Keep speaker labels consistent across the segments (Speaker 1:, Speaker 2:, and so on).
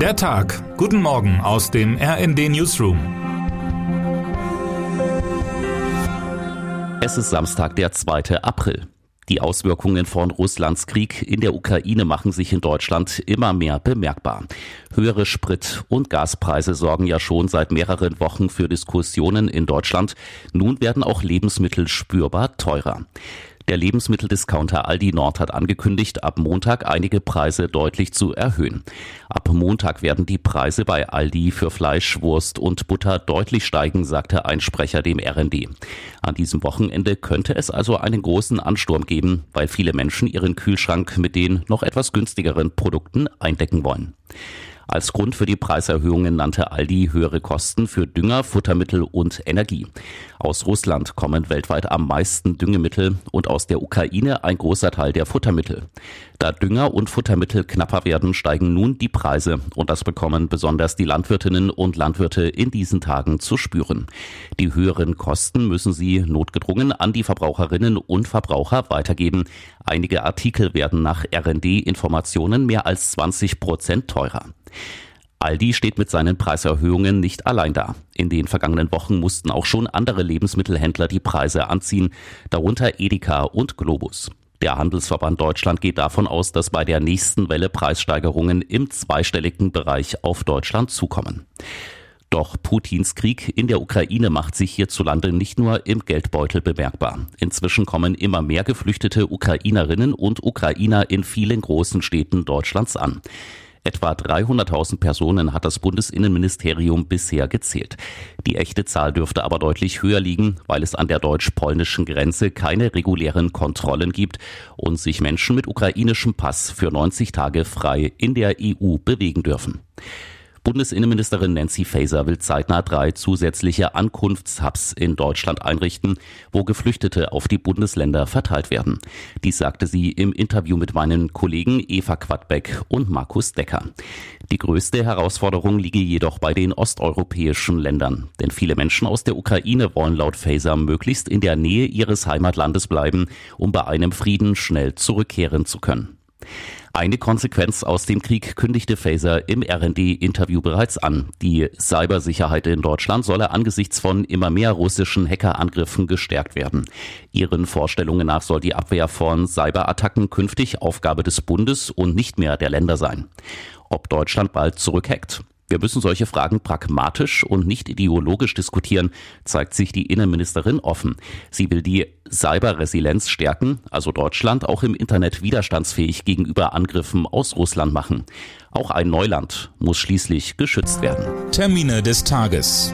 Speaker 1: Der Tag. Guten Morgen aus dem RND Newsroom.
Speaker 2: Es ist Samstag, der 2. April. Die Auswirkungen von Russlands Krieg in der Ukraine machen sich in Deutschland immer mehr bemerkbar. Höhere Sprit- und Gaspreise sorgen ja schon seit mehreren Wochen für Diskussionen in Deutschland. Nun werden auch Lebensmittel spürbar teurer. Der Lebensmitteldiscounter Aldi Nord hat angekündigt, ab Montag einige Preise deutlich zu erhöhen. Ab Montag werden die Preise bei Aldi für Fleisch, Wurst und Butter deutlich steigen, sagte ein Sprecher dem RND. An diesem Wochenende könnte es also einen großen Ansturm geben, weil viele Menschen ihren Kühlschrank mit den noch etwas günstigeren Produkten eindecken wollen. Als Grund für die Preiserhöhungen nannte Aldi höhere Kosten für Dünger, Futtermittel und Energie. Aus Russland kommen weltweit am meisten Düngemittel und aus der Ukraine ein großer Teil der Futtermittel. Da Dünger und Futtermittel knapper werden, steigen nun die Preise und das bekommen besonders die Landwirtinnen und Landwirte in diesen Tagen zu spüren. Die höheren Kosten müssen sie notgedrungen an die Verbraucherinnen und Verbraucher weitergeben. Einige Artikel werden nach RND-Informationen mehr als 20 Prozent teurer. Aldi steht mit seinen Preiserhöhungen nicht allein da. In den vergangenen Wochen mussten auch schon andere Lebensmittelhändler die Preise anziehen, darunter Edeka und Globus. Der Handelsverband Deutschland geht davon aus, dass bei der nächsten Welle Preissteigerungen im zweistelligen Bereich auf Deutschland zukommen. Doch Putins Krieg in der Ukraine macht sich hierzulande nicht nur im Geldbeutel bemerkbar. Inzwischen kommen immer mehr geflüchtete Ukrainerinnen und Ukrainer in vielen großen Städten Deutschlands an. Etwa 300.000 Personen hat das Bundesinnenministerium bisher gezählt. Die echte Zahl dürfte aber deutlich höher liegen, weil es an der deutsch-polnischen Grenze keine regulären Kontrollen gibt und sich Menschen mit ukrainischem Pass für 90 Tage frei in der EU bewegen dürfen. Bundesinnenministerin Nancy Faeser will zeitnah drei zusätzliche Ankunftshubs in Deutschland einrichten, wo Geflüchtete auf die Bundesländer verteilt werden. Dies sagte sie im Interview mit meinen Kollegen Eva Quadbeck und Markus Decker. Die größte Herausforderung liege jedoch bei den osteuropäischen Ländern, denn viele Menschen aus der Ukraine wollen laut Faeser möglichst in der Nähe ihres Heimatlandes bleiben, um bei einem Frieden schnell zurückkehren zu können. Eine Konsequenz aus dem Krieg kündigte Faeser im RD-Interview bereits an. Die Cybersicherheit in Deutschland solle angesichts von immer mehr russischen Hackerangriffen gestärkt werden. Ihren Vorstellungen nach soll die Abwehr von Cyberattacken künftig Aufgabe des Bundes und nicht mehr der Länder sein. Ob Deutschland bald zurückhackt? Wir müssen solche Fragen pragmatisch und nicht ideologisch diskutieren, zeigt sich die Innenministerin offen. Sie will die Cyberresilienz stärken, also Deutschland auch im Internet widerstandsfähig gegenüber Angriffen aus Russland machen. Auch ein Neuland muss schließlich geschützt werden.
Speaker 1: Termine des Tages.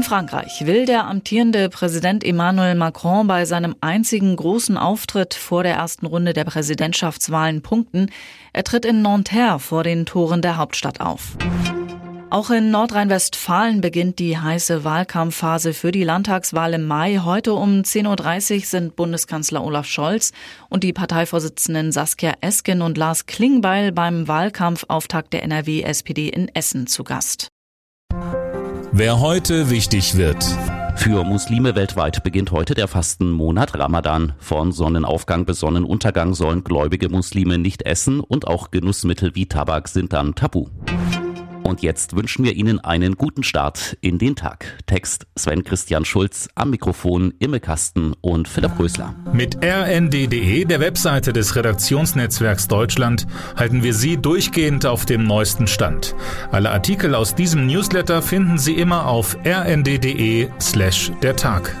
Speaker 3: In Frankreich will der amtierende Präsident Emmanuel Macron bei seinem einzigen großen Auftritt vor der ersten Runde der Präsidentschaftswahlen punkten. Er tritt in Nanterre vor den Toren der Hauptstadt auf. Auch in Nordrhein-Westfalen beginnt die heiße Wahlkampfphase für die Landtagswahl im Mai. Heute um 10.30 Uhr sind Bundeskanzler Olaf Scholz und die Parteivorsitzenden Saskia Esken und Lars Klingbeil beim Wahlkampfauftakt der NRW-SPD in Essen zu Gast.
Speaker 1: Wer heute wichtig wird.
Speaker 2: Für Muslime weltweit beginnt heute der Fastenmonat Ramadan. Von Sonnenaufgang bis Sonnenuntergang sollen gläubige Muslime nicht essen und auch Genussmittel wie Tabak sind dann tabu. Und jetzt wünschen wir Ihnen einen guten Start in den Tag. Text Sven Christian Schulz, am Mikrofon Imme Kasten und Philipp Rösler.
Speaker 1: Mit rnd.de, der Webseite des Redaktionsnetzwerks Deutschland, halten wir Sie durchgehend auf dem neuesten Stand. Alle Artikel aus diesem Newsletter finden Sie immer auf rnd.de slash der Tag.